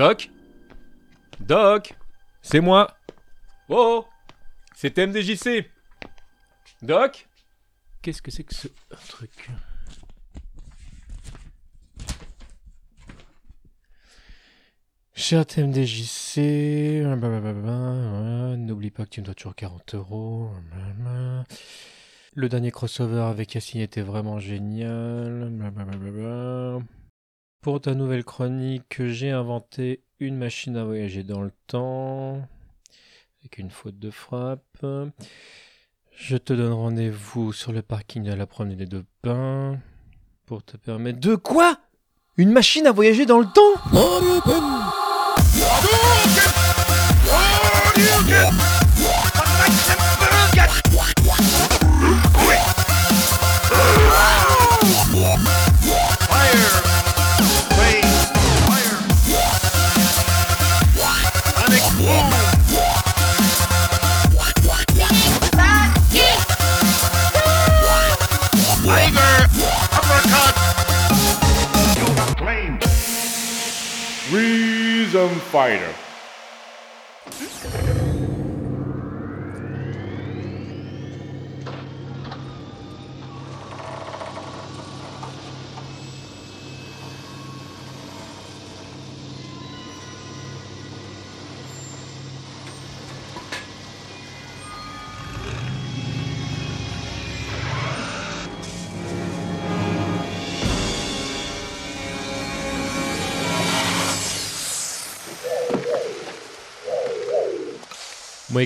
Doc? Doc? C'est moi. Oh C'est MDJC Doc? Qu'est-ce que c'est que ce truc? Cher TMDJC, n'oublie pas que tu me dois toujours 40 euros. Le dernier crossover avec Yacine était vraiment génial. Pour ta nouvelle chronique, j'ai inventé une machine à voyager dans le temps, avec une faute de frappe. Je te donne rendez-vous sur le parking de la promenade de Bains pour te permettre de quoi? Une machine à voyager dans le temps?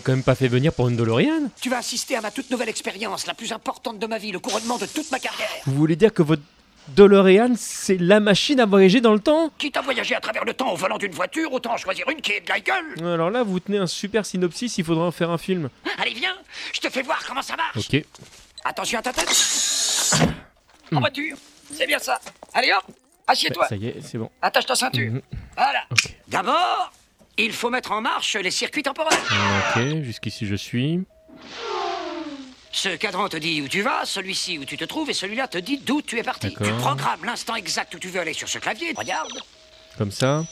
Quand même pas fait venir pour une DeLorean. Tu vas assister à ma toute nouvelle expérience, la plus importante de ma vie, le couronnement de toute ma carrière. Vous voulez dire que votre DeLorean, c'est la machine à voyager dans le temps? Quitte à voyager à travers le temps au volant d'une voiture, autant en choisir une qui est de la gueule. Alors là, vous tenez un super synopsis, il faudra en faire un film. Allez, viens, je te fais voir comment ça marche. Ok. Attention à ta tête. En voiture, c'est bien ça. Allez hop, assieds-toi. Ça y est, c'est bon. Attache ta ceinture. Mhm. Voilà. D'abord, il faut mettre en marche les circuits temporels. Ok, jusqu'ici je suis. Ce cadran te dit où tu vas, celui-ci où tu te trouves, et celui-là te dit d'où tu es parti. Tu programmes l'instant exact où tu veux aller sur ce clavier. Regarde. Comme ça.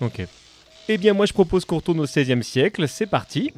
Ok. Eh bien, moi, je propose qu'on retourne au XVIe siècle. C'est parti.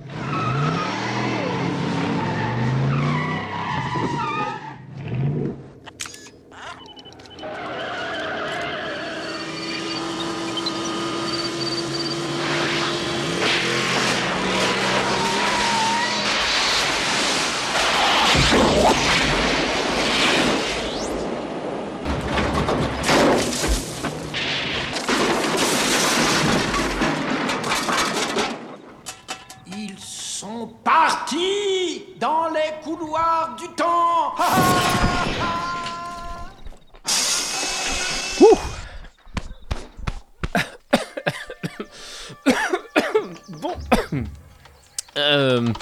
Euh...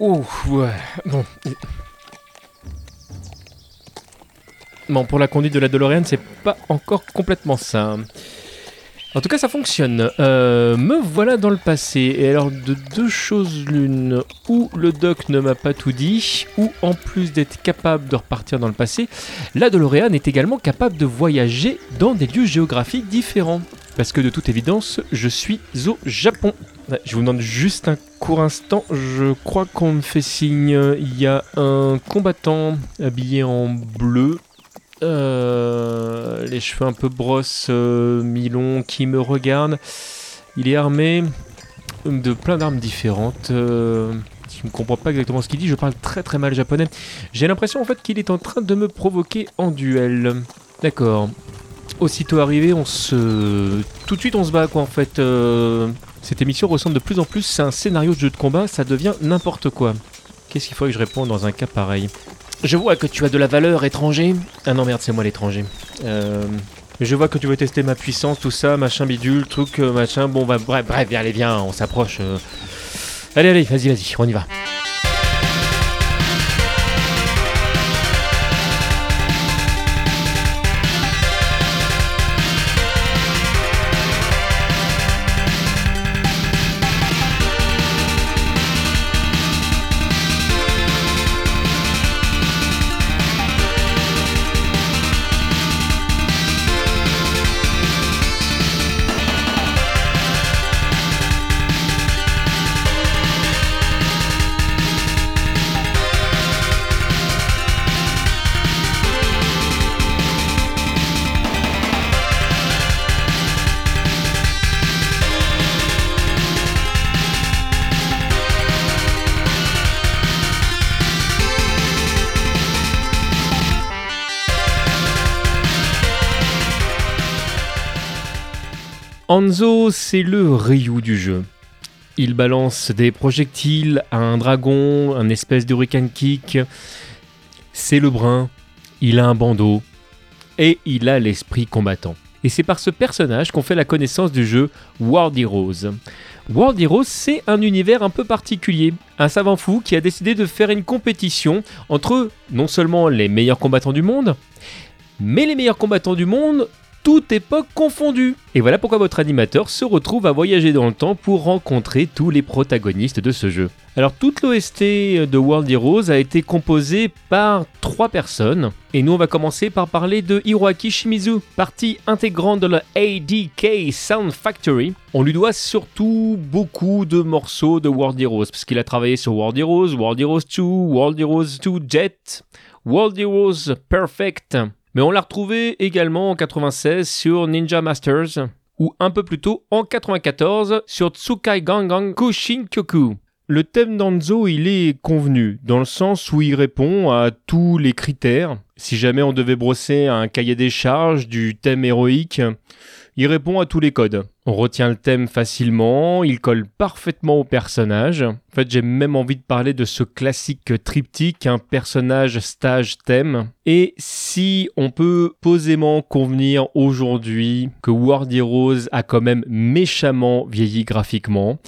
Ouais. Bon. Bon, pour la conduite de la DeLorean, c'est pas encore complètement ça. En tout cas, ça fonctionne. Euh, me voilà dans le passé. Et alors, de deux choses l'une, ou le doc ne m'a pas tout dit, ou en plus d'être capable de repartir dans le passé, la DeLorean est également capable de voyager dans des lieux géographiques différents. Parce que de toute évidence, je suis au Japon. Je vous demande juste un court instant. Je crois qu'on me fait signe. Il y a un combattant habillé en bleu. Euh, les cheveux un peu brosse, euh, qui me regarde. Il est armé de plein d'armes différentes. Euh, je ne comprends pas exactement ce qu'il dit. Je parle très très mal japonais. J'ai l'impression en fait qu'il est en train de me provoquer en duel. D'accord. Aussitôt arrivé, on se. Tout de suite, on se bat quoi en fait. Euh, Cette émission ressemble de plus en plus à un scénario de jeu de combat. Ça devient n'importe quoi. Qu'est-ce qu'il faudrait que je réponde dans un cas pareil? Je vois que tu as de la valeur étranger. Ah non, merde, c'est moi l'étranger. Euh, Je vois que tu veux tester ma puissance, tout ça, machin bidule, truc, euh, machin. Bon, bah, bref, bref, allez, viens, on s'approche. euh. Allez, allez, vas-y, vas-y, on y va. Hanzo, c'est le Ryu du jeu. Il balance des projectiles à un dragon, un espèce d'hurricane kick. C'est le brun, il a un bandeau et il a l'esprit combattant. Et c'est par ce personnage qu'on fait la connaissance du jeu World Heroes. World Heroes, c'est un univers un peu particulier. Un savant fou qui a décidé de faire une compétition entre non seulement les meilleurs combattants du monde, mais les meilleurs combattants du monde toute époque confondue. Et voilà pourquoi votre animateur se retrouve à voyager dans le temps pour rencontrer tous les protagonistes de ce jeu. Alors toute l'OST de World Heroes a été composée par trois personnes. Et nous on va commencer par parler de Hiroaki Shimizu, partie intégrante de la ADK Sound Factory. On lui doit surtout beaucoup de morceaux de World Heroes, parce qu'il a travaillé sur World Heroes, World Heroes 2, World Heroes 2 Jet, World Heroes Perfect, mais on l'a retrouvé également en 96 sur Ninja Masters, ou un peu plus tôt en 94 sur Tsukai Gangang Kushin Kyoku. Le thème d'Anzo, il est convenu, dans le sens où il répond à tous les critères. Si jamais on devait brosser un cahier des charges du thème héroïque, il répond à tous les codes. On retient le thème facilement, il colle parfaitement au personnage. En fait, j'ai même envie de parler de ce classique triptyque, un personnage stage thème. Et si on peut posément convenir aujourd'hui que World Heroes a quand même méchamment vieilli graphiquement,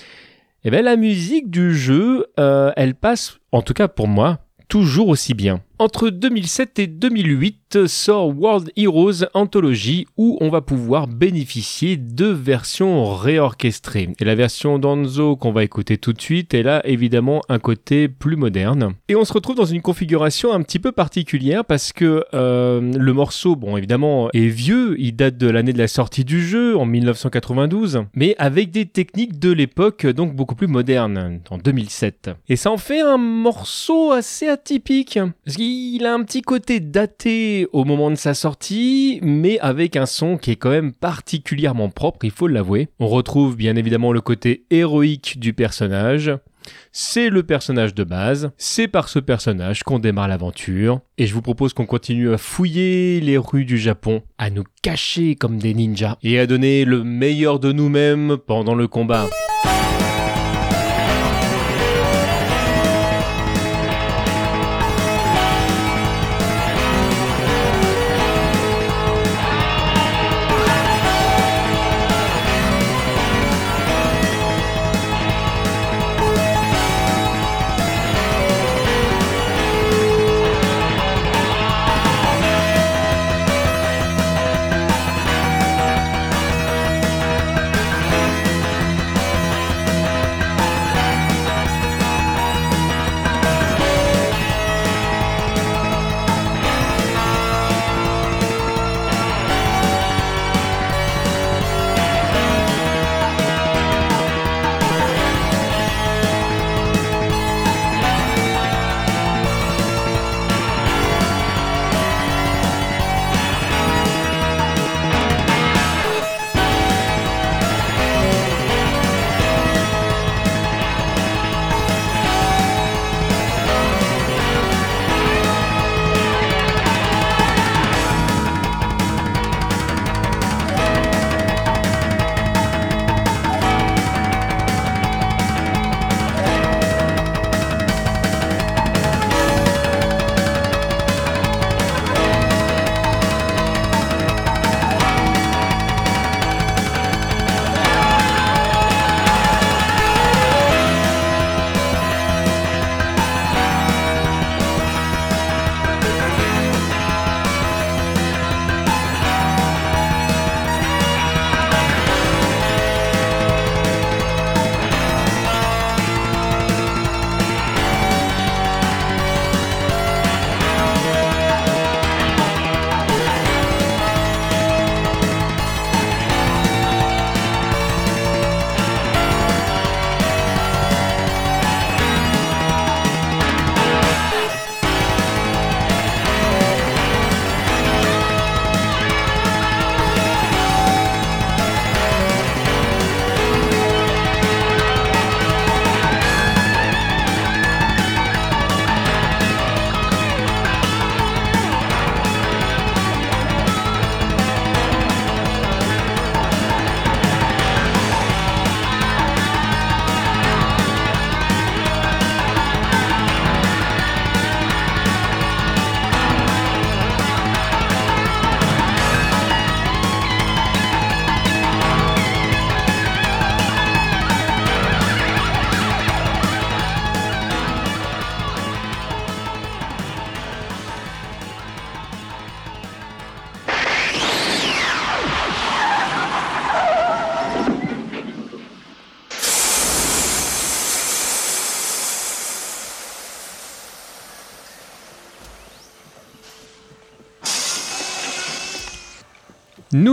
eh bien la musique du jeu, euh, elle passe, en tout cas pour moi, toujours aussi bien. Entre 2007 et 2008 sort World Heroes Anthology où on va pouvoir bénéficier de versions réorchestrées. Et la version d'Anzo qu'on va écouter tout de suite, elle a évidemment un côté plus moderne. Et on se retrouve dans une configuration un petit peu particulière parce que euh, le morceau, bon évidemment, est vieux, il date de l'année de la sortie du jeu en 1992, mais avec des techniques de l'époque donc beaucoup plus modernes, en 2007. Et ça en fait un morceau assez atypique. Parce il a un petit côté daté au moment de sa sortie, mais avec un son qui est quand même particulièrement propre, il faut l'avouer. On retrouve bien évidemment le côté héroïque du personnage. C'est le personnage de base, c'est par ce personnage qu'on démarre l'aventure, et je vous propose qu'on continue à fouiller les rues du Japon, à nous cacher comme des ninjas, et à donner le meilleur de nous-mêmes pendant le combat.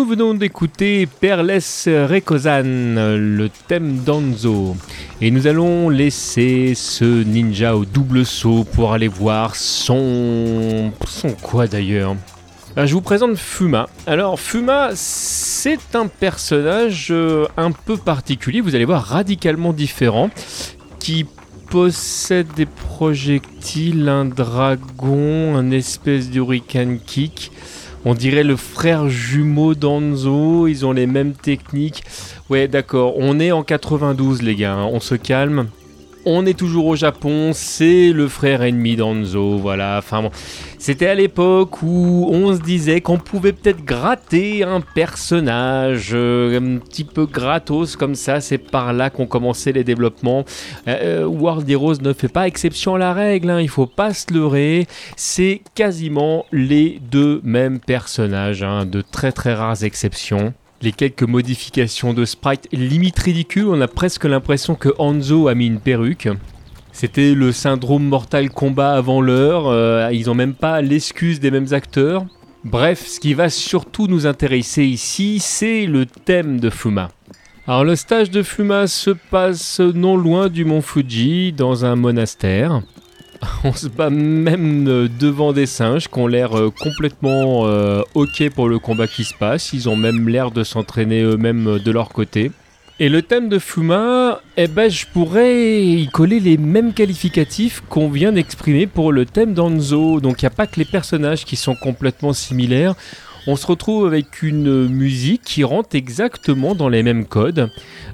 Nous venons d'écouter Perles Rekozan, le thème d'Anzo. Et nous allons laisser ce ninja au double saut pour aller voir son... Son quoi d'ailleurs je vous présente Fuma. Alors Fuma, c'est un personnage euh, un peu particulier, vous allez voir radicalement différent, qui possède des projectiles, un dragon, un espèce d'hurricane kick. On dirait le frère jumeau d'Anzo, ils ont les mêmes techniques. Ouais, d'accord, on est en 92 les gars, hein. on se calme. On est toujours au Japon, c'est le frère ennemi d'Anzo, voilà. Enfin bon, c'était à l'époque où on se disait qu'on pouvait peut-être gratter un personnage euh, un petit peu gratos comme ça. C'est par là qu'on commençait les développements. Euh, euh, World Heroes ne fait pas exception à la règle, hein, il faut pas se leurrer. C'est quasiment les deux mêmes personnages, hein, de très très rares exceptions les quelques modifications de sprite limite ridicules, on a presque l'impression que Hanzo a mis une perruque. C'était le syndrome Mortal Kombat avant l'heure, euh, ils ont même pas l'excuse des mêmes acteurs. Bref, ce qui va surtout nous intéresser ici, c'est le thème de Fuma. Alors le stage de Fuma se passe non loin du mont Fuji, dans un monastère. on se bat même euh, devant des singes qui ont l'air euh, complètement euh, ok pour le combat qui se passe. Ils ont même l'air de s'entraîner eux-mêmes de leur côté. Et le thème de Fuma, eh ben, je pourrais y coller les mêmes qualificatifs qu'on vient d'exprimer pour le thème d'Anzo. Donc il n'y a pas que les personnages qui sont complètement similaires on se retrouve avec une musique qui rentre exactement dans les mêmes codes.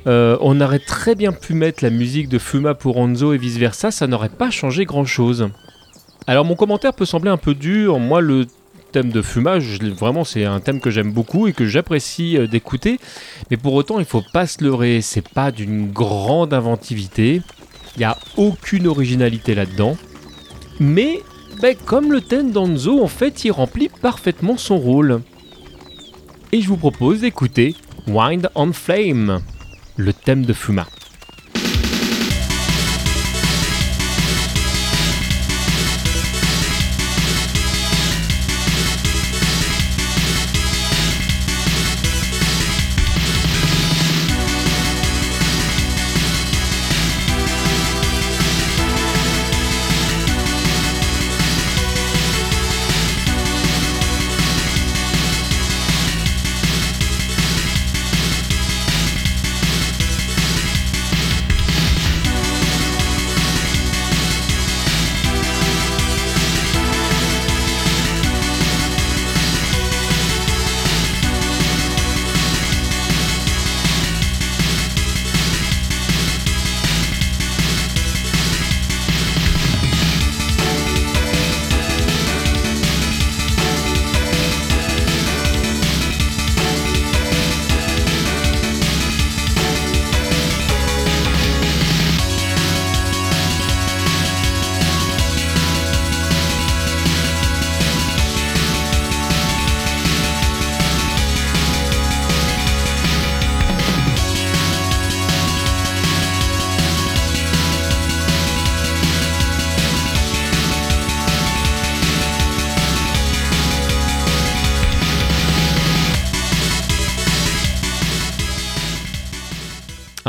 Euh, on aurait très bien pu mettre la musique de Fuma pour Anzo et vice versa, ça n'aurait pas changé grand chose. Alors mon commentaire peut sembler un peu dur, moi le thème de Fuma, vraiment c'est un thème que j'aime beaucoup et que j'apprécie euh, d'écouter, mais pour autant il faut pas se leurrer, c'est pas d'une grande inventivité, il n'y a aucune originalité là-dedans, mais ben, comme le thème d'Anzo, en fait, il remplit parfaitement son rôle. Et je vous propose d'écouter Wind on Flame, le thème de Fuma.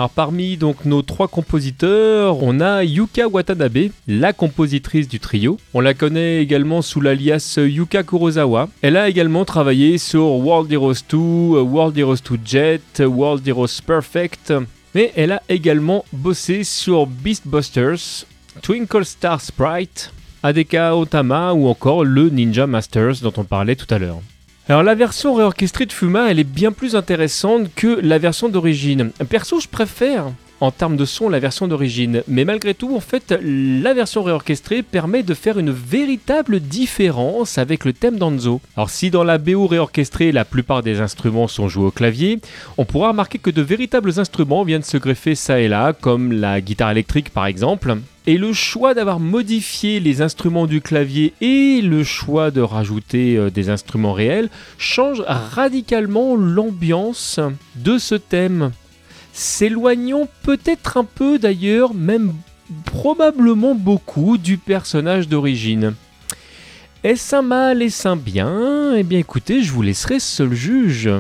Parmi donc nos trois compositeurs, on a Yuka Watanabe, la compositrice du trio. On la connaît également sous l'alias Yuka Kurosawa. Elle a également travaillé sur World Heroes 2, World Heroes 2 Jet, World Heroes Perfect. Mais elle a également bossé sur Beastbusters, Twinkle Star Sprite, Adeka Otama ou encore le Ninja Masters dont on parlait tout à l'heure. Alors la version réorchestrée de Fuma, elle est bien plus intéressante que la version d'origine. Perso, je préfère en termes de son la version d'origine, mais malgré tout, en fait, la version réorchestrée permet de faire une véritable différence avec le thème d'Anzo. Alors si dans la BO réorchestrée, la plupart des instruments sont joués au clavier, on pourra remarquer que de véritables instruments viennent se greffer ça et là, comme la guitare électrique par exemple, et le choix d'avoir modifié les instruments du clavier et le choix de rajouter euh, des instruments réels change radicalement l'ambiance de ce thème. S'éloignons peut-être un peu d'ailleurs, même probablement beaucoup, du personnage d'origine. Est-ce un mal, est-ce un bien? Eh bien écoutez, je vous laisserai seul juge.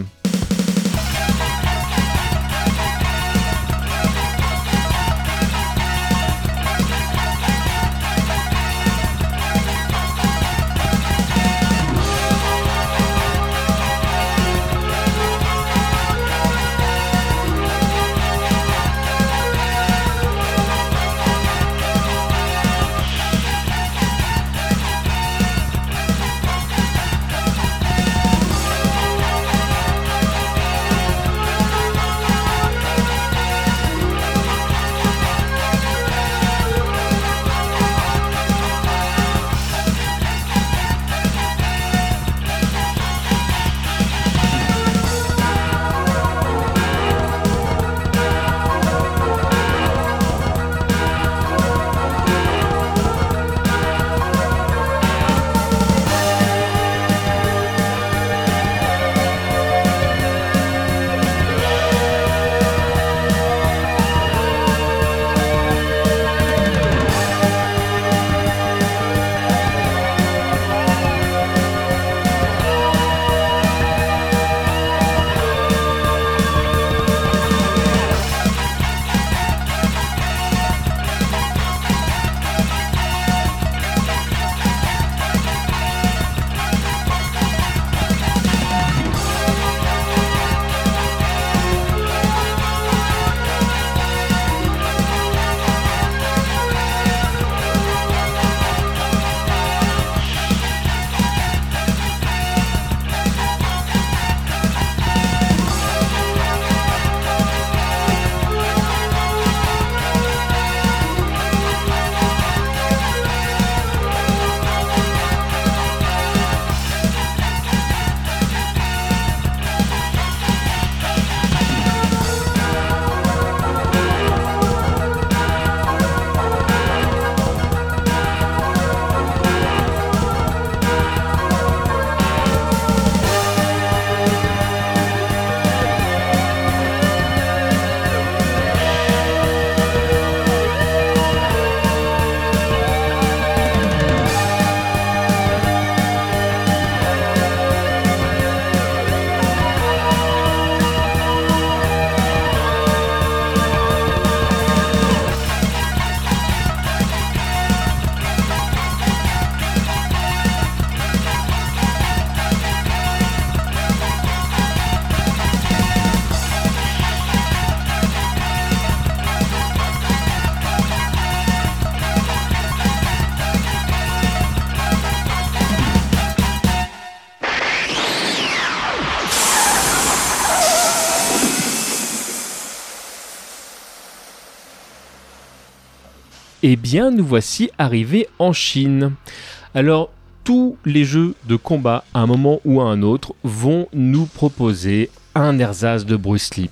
Nous voici arrivés en Chine. Alors, tous les jeux de combat, à un moment ou à un autre, vont nous proposer un ersatz de Bruce Lee.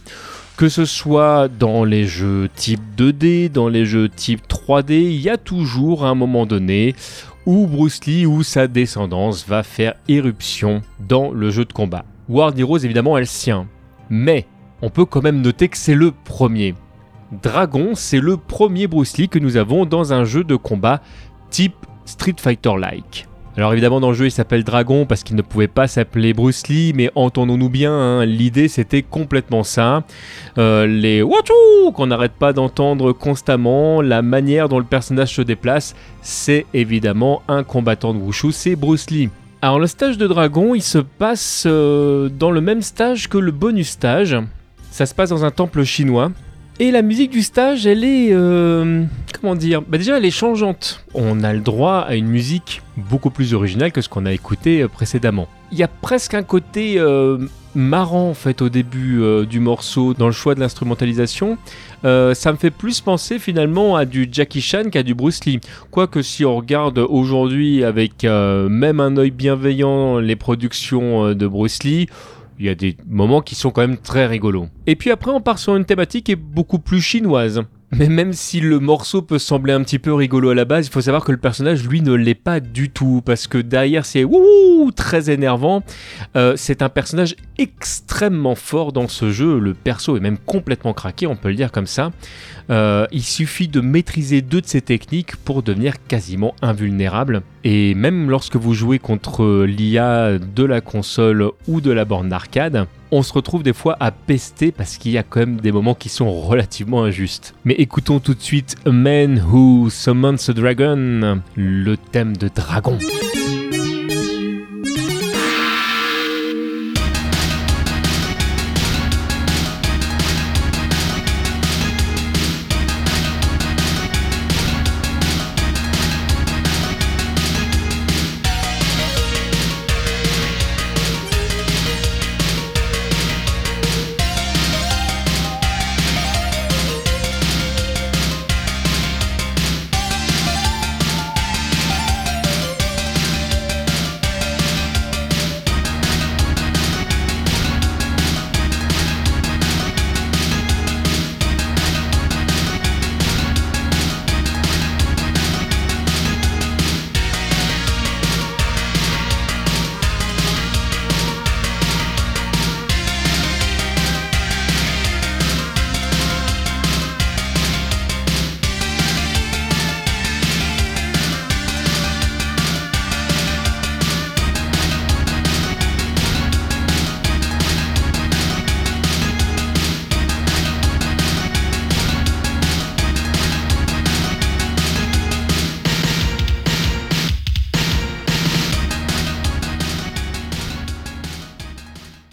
Que ce soit dans les jeux type 2D, dans les jeux type 3D, il y a toujours un moment donné où Bruce Lee ou sa descendance va faire éruption dans le jeu de combat. World Heroes évidemment elle sien, mais on peut quand même noter que c'est le premier. Dragon, c'est le premier Bruce Lee que nous avons dans un jeu de combat type Street Fighter-like. Alors évidemment dans le jeu il s'appelle Dragon parce qu'il ne pouvait pas s'appeler Bruce Lee, mais entendons-nous bien, hein, l'idée c'était complètement ça. Euh, les Watu qu'on n'arrête pas d'entendre constamment, la manière dont le personnage se déplace, c'est évidemment un combattant de Wushu, c'est Bruce Lee. Alors le stage de Dragon il se passe euh, dans le même stage que le bonus stage. Ça se passe dans un temple chinois et la musique du stage, elle est... euh, comment dire bah Déjà, elle est changeante. On a le droit à une musique beaucoup plus originale que ce qu'on a écouté euh, précédemment. Il y a presque un côté euh, marrant en fait au début euh, du morceau dans le choix de l'instrumentalisation. Euh, ça me fait plus penser finalement à du Jackie Chan qu'à du Bruce Lee. Quoique si on regarde aujourd'hui avec même un œil bienveillant les productions de Bruce Lee, il y a des moments qui sont quand même très rigolos. Et puis après, on part sur une thématique qui est beaucoup plus chinoise. Mais même si le morceau peut sembler un petit peu rigolo à la base, il faut savoir que le personnage, lui, ne l'est pas du tout. Parce que derrière, c'est wouhou ou très énervant. Euh, c'est un personnage extrêmement fort dans ce jeu. Le perso est même complètement craqué, on peut le dire comme ça. Euh, il suffit de maîtriser deux de ses techniques pour devenir quasiment invulnérable. Et même lorsque vous jouez contre l'IA de la console ou de la borne d'arcade, on se retrouve des fois à pester parce qu'il y a quand même des moments qui sont relativement injustes. Mais écoutons tout de suite A Man Who Summons a Dragon, le thème de dragon.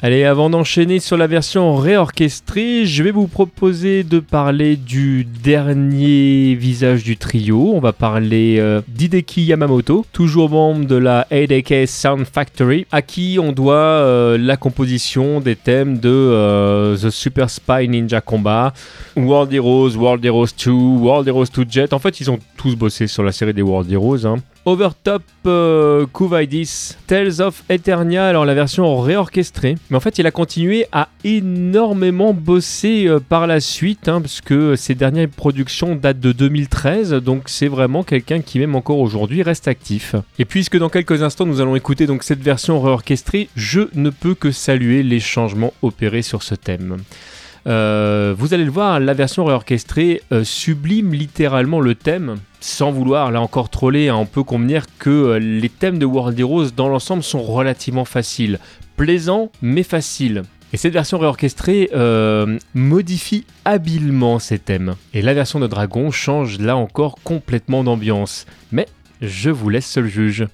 Allez, avant d'enchaîner sur la version réorchestrée, je vais vous proposer de parler du dernier visage du trio. On va parler euh, d'Hideki Yamamoto, toujours membre de la 8AK Sound Factory, à qui on doit euh, la composition des thèmes de euh, The Super Spy Ninja Combat, World Heroes, World Heroes 2, World Heroes 2 Jet. En fait, ils ont tous bossé sur la série des World Heroes. Hein. Overtop euh, Tales of Eternia, alors la version réorchestrée. Mais en fait, il a continué à énormément bosser euh, par la suite, hein, parce que ses dernières productions datent de 2013, donc c'est vraiment quelqu'un qui, même encore aujourd'hui, reste actif. Et puisque dans quelques instants, nous allons écouter cette version réorchestrée, je ne peux que saluer les changements opérés sur ce thème. Euh, vous allez le voir, la version réorchestrée euh, sublime littéralement le thème. Sans vouloir là encore troller, hein, on peut convenir que euh, les thèmes de World Heroes dans l'ensemble sont relativement faciles. Plaisants mais faciles. Et cette version réorchestrée modifie habilement ces thèmes. Et la version de Dragon change là encore complètement d'ambiance. Mais je vous laisse seul juge.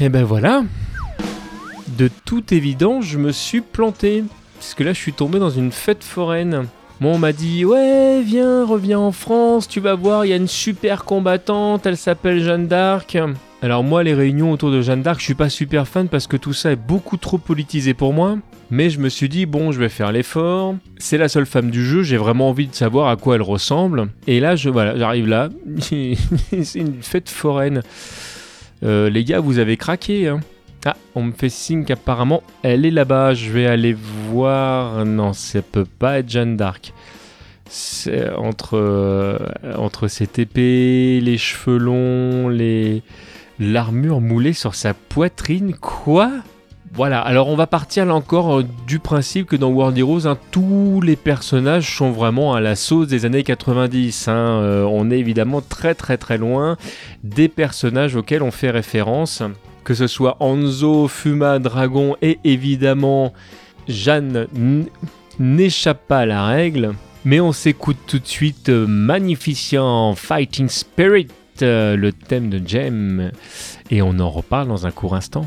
Et ben voilà. De toute évidence, je me suis planté. Parce que là, je suis tombé dans une fête foraine. Moi, on m'a dit Ouais, viens, reviens en France, tu vas voir, il y a une super combattante, elle s'appelle Jeanne d'Arc. Alors, moi, les réunions autour de Jeanne d'Arc, je suis pas super fan parce que tout ça est beaucoup trop politisé pour moi. Mais je me suis dit Bon, je vais faire l'effort. C'est la seule femme du jeu, j'ai vraiment envie de savoir à quoi elle ressemble. Et là, je, voilà, j'arrive là. C'est une fête foraine. Euh, les gars, vous avez craqué. Hein. Ah, on me fait signe qu'apparemment elle est là-bas. Je vais aller voir. Non, ça peut pas être Jeanne d'Arc. Entre, euh, entre ses épées, les cheveux longs, les l'armure moulée sur sa poitrine. Quoi? Voilà, alors on va partir là encore euh, du principe que dans World Heroes, hein, tous les personnages sont vraiment à la sauce des années 90. hein. Euh, on est évidemment très très très loin des personnages auxquels on fait référence que ce soit Anzo, Fuma, Dragon et évidemment Jeanne n'échappe pas à la règle. Mais on s'écoute tout de suite euh, Magnificent Fighting Spirit, euh, le thème de Jem, et on en reparle dans un court instant.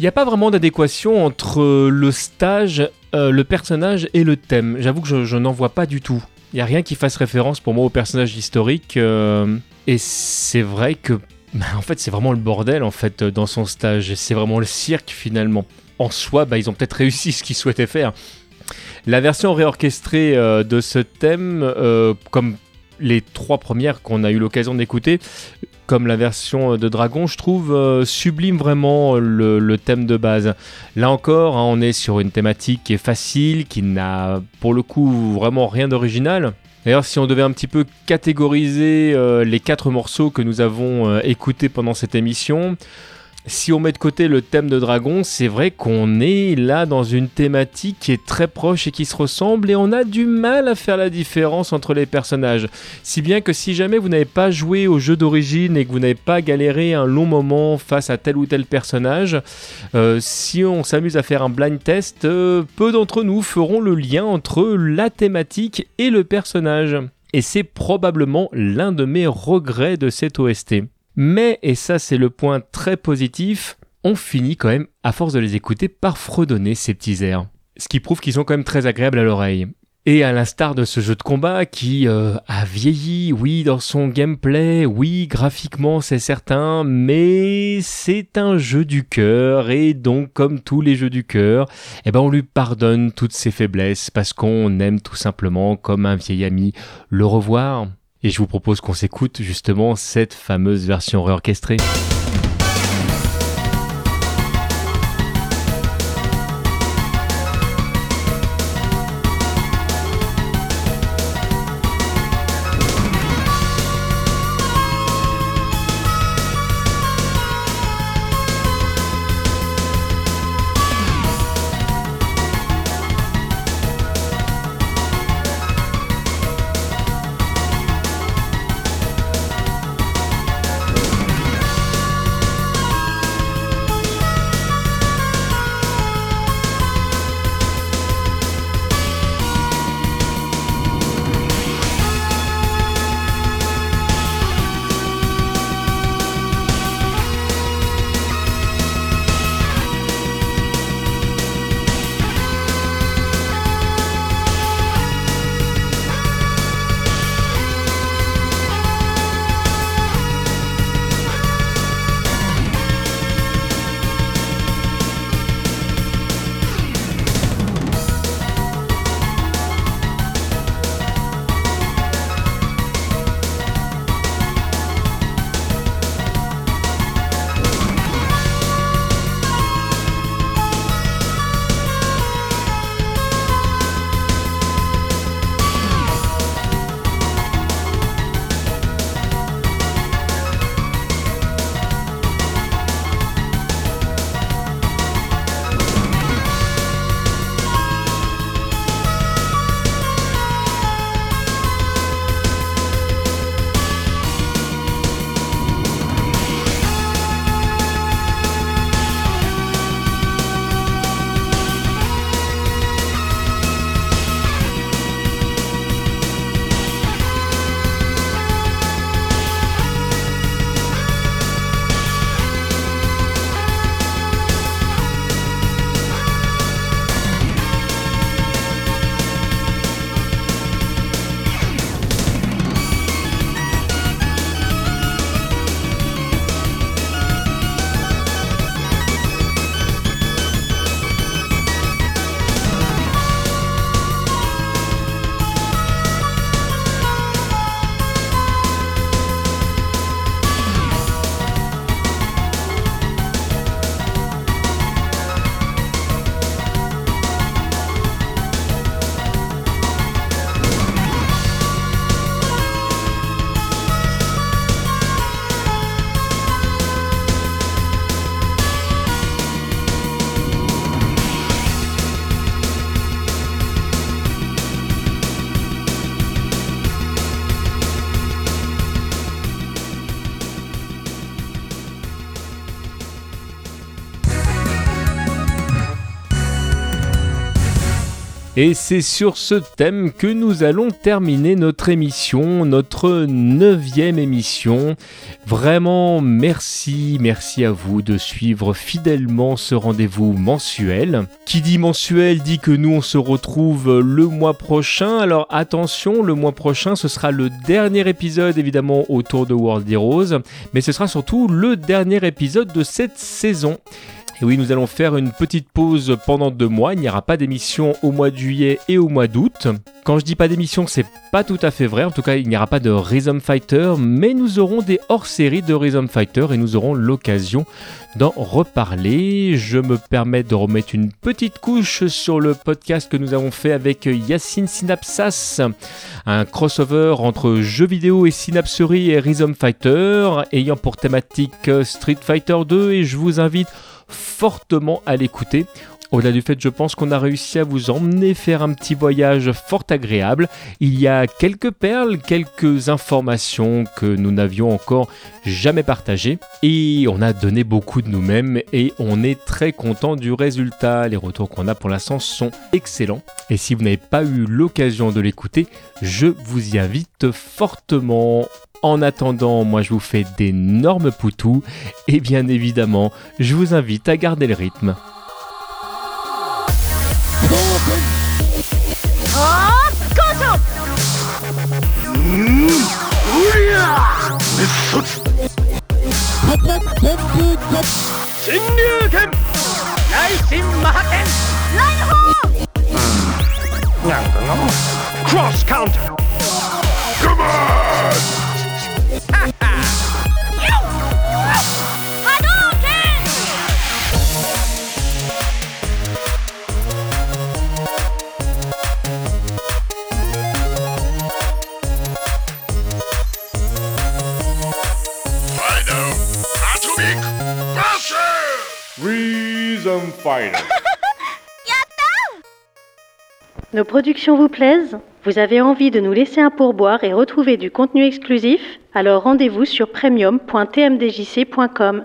Il n'y a pas vraiment d'adéquation entre euh, le stage, euh, le personnage et le thème. J'avoue que je, n'en vois pas du tout. Il n'y a rien qui fasse référence pour moi au personnage historique. euh, et c'est vrai que, bah, en fait, c'est vraiment le bordel en fait dans son stage. C'est vraiment le cirque finalement. En soi, bah, ils ont peut-être réussi ce qu'ils souhaitaient faire. La version réorchestrée de ce thème, comme les trois premières qu'on a eu l'occasion d'écouter, comme la version de Dragon, je trouve euh, sublime vraiment le, le thème de base. Là encore, hein, on est sur une thématique qui est facile, qui n'a pour le coup vraiment rien d'original. D'ailleurs, si on devait un petit peu catégoriser euh, les quatre morceaux que nous avons euh, écoutés pendant cette émission, si on met de côté le thème de Dragon, c'est vrai qu'on est là dans une thématique qui est très proche et qui se ressemble et on a du mal à faire la différence entre les personnages. Si bien que si jamais vous n'avez pas joué au jeu d'origine et que vous n'avez pas galéré un long moment face à tel ou tel personnage, euh, si on s'amuse à faire un blind test, euh, peu d'entre nous feront le lien entre la thématique et le personnage. Et c'est probablement l'un de mes regrets de cette OST. Mais, et ça c'est le point très positif, on finit quand même, à force de les écouter, par fredonner ces petits airs. Ce qui prouve qu'ils sont quand même très agréables à l'oreille. Et à l'instar de ce jeu de combat qui euh, a vieilli, oui, dans son gameplay, oui, graphiquement c'est certain, mais c'est un jeu du cœur et donc comme tous les jeux du cœur, eh ben on lui pardonne toutes ses faiblesses parce qu'on aime tout simplement comme un vieil ami le revoir. Et je vous propose qu'on s'écoute justement cette fameuse version réorchestrée. Et c'est sur ce thème que nous allons terminer notre émission, notre neuvième émission. Vraiment, merci, merci à vous de suivre fidèlement ce rendez-vous mensuel. Qui dit mensuel dit que nous on se retrouve le mois prochain. Alors attention, le mois prochain ce sera le dernier épisode évidemment autour de World Heroes, mais ce sera surtout le dernier épisode de cette saison. Et oui, nous allons faire une petite pause pendant deux mois. Il n'y aura pas d'émission au mois de juillet et au mois d'août. Quand je dis pas d'émission, c'est pas tout à fait vrai. En tout cas, il n'y aura pas de Rhythm Fighter, mais nous aurons des hors-séries de Rhythm Fighter et nous aurons l'occasion d'en reparler. Je me permets de remettre une petite couche sur le podcast que nous avons fait avec Yacine Synapsas, un crossover entre jeux vidéo et synapserie et Rhythm Fighter, ayant pour thématique Street Fighter 2 et je vous invite fortement à l'écouter. Au-delà du fait, je pense qu'on a réussi à vous emmener faire un petit voyage fort agréable. Il y a quelques perles, quelques informations que nous n'avions encore jamais partagées. Et on a donné beaucoup de nous-mêmes et on est très content du résultat. Les retours qu'on a pour l'instant sont excellents. Et si vous n'avez pas eu l'occasion de l'écouter, je vous y invite fortement. En attendant, moi je vous fais d'énormes poutous et bien évidemment, je vous invite à garder le rythme. Nos productions vous plaisent? Vous avez envie de nous laisser un pourboire et retrouver du contenu exclusif? Alors rendez-vous sur premium.tmdjc.com.